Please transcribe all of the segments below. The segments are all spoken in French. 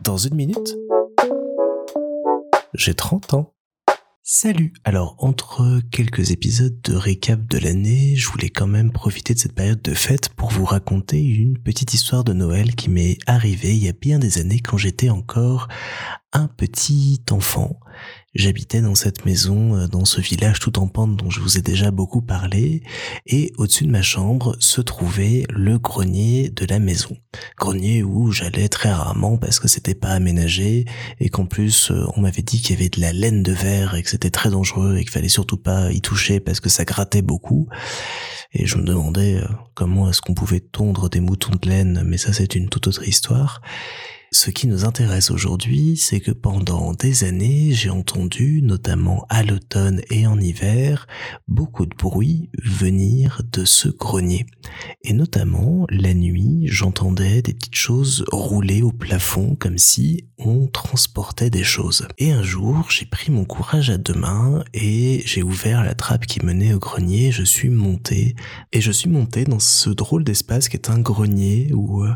Dans une minute, j'ai 30 ans. Salut Alors, entre quelques épisodes de récap de l'année, je voulais quand même profiter de cette période de fête pour vous raconter une petite histoire de Noël qui m'est arrivée il y a bien des années quand j'étais encore un petit enfant. J'habitais dans cette maison, euh, dans ce village tout en pente dont je vous ai déjà beaucoup parlé, et au-dessus de ma chambre se trouvait le grenier de la maison. Grenier où j'allais très rarement parce que c'était pas aménagé, et qu'en plus euh, on m'avait dit qu'il y avait de la laine de verre et que c'était très dangereux et qu'il fallait surtout pas y toucher parce que ça grattait beaucoup. Et je me demandais euh, comment est-ce qu'on pouvait tondre des moutons de laine, mais ça c'est une toute autre histoire. Ce qui nous intéresse aujourd'hui, c'est que pendant des années, j'ai entendu, notamment à l'automne et en hiver, beaucoup de bruit venir de ce grenier. Et notamment, la nuit, j'entendais des petites choses rouler au plafond comme si on transportait des choses. Et un jour, j'ai pris mon courage à deux mains et j'ai ouvert la trappe qui menait au grenier, je suis monté, et je suis monté dans ce drôle d'espace qui est un grenier où euh,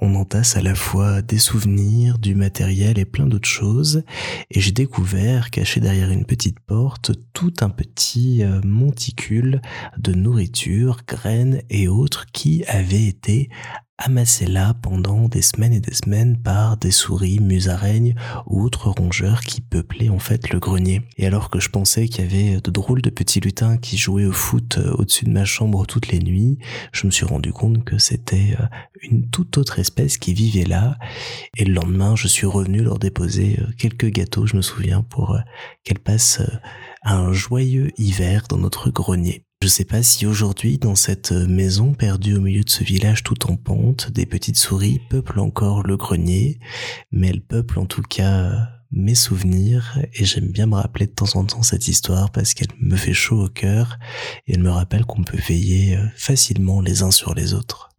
on entasse à la fois des souvenirs du matériel et plein d'autres choses. Et j'ai découvert, caché derrière une petite porte, tout un petit euh, monticule de nourriture, graines et autres qui avaient été amassé là pendant des semaines et des semaines par des souris, musaraignes ou autres rongeurs qui peuplaient en fait le grenier. Et alors que je pensais qu'il y avait de drôles de petits lutins qui jouaient au foot euh, au-dessus de ma chambre toutes les nuits, je me suis rendu compte que c'était euh, une toute autre espèce qui vivait là. Et le lendemain, je suis revenu leur déposer euh, quelques gâteaux, je me souviens, pour qu'elles passent un joyeux hiver dans notre grenier. Je sais pas si aujourd'hui, dans cette maison perdue au milieu de ce village tout en pente, des petites souris peuplent encore le grenier, mais elles peuplent en tout cas mes souvenirs et j'aime bien me rappeler de temps en temps cette histoire parce qu'elle me fait chaud au cœur et elle me rappelle qu'on peut veiller facilement les uns sur les autres.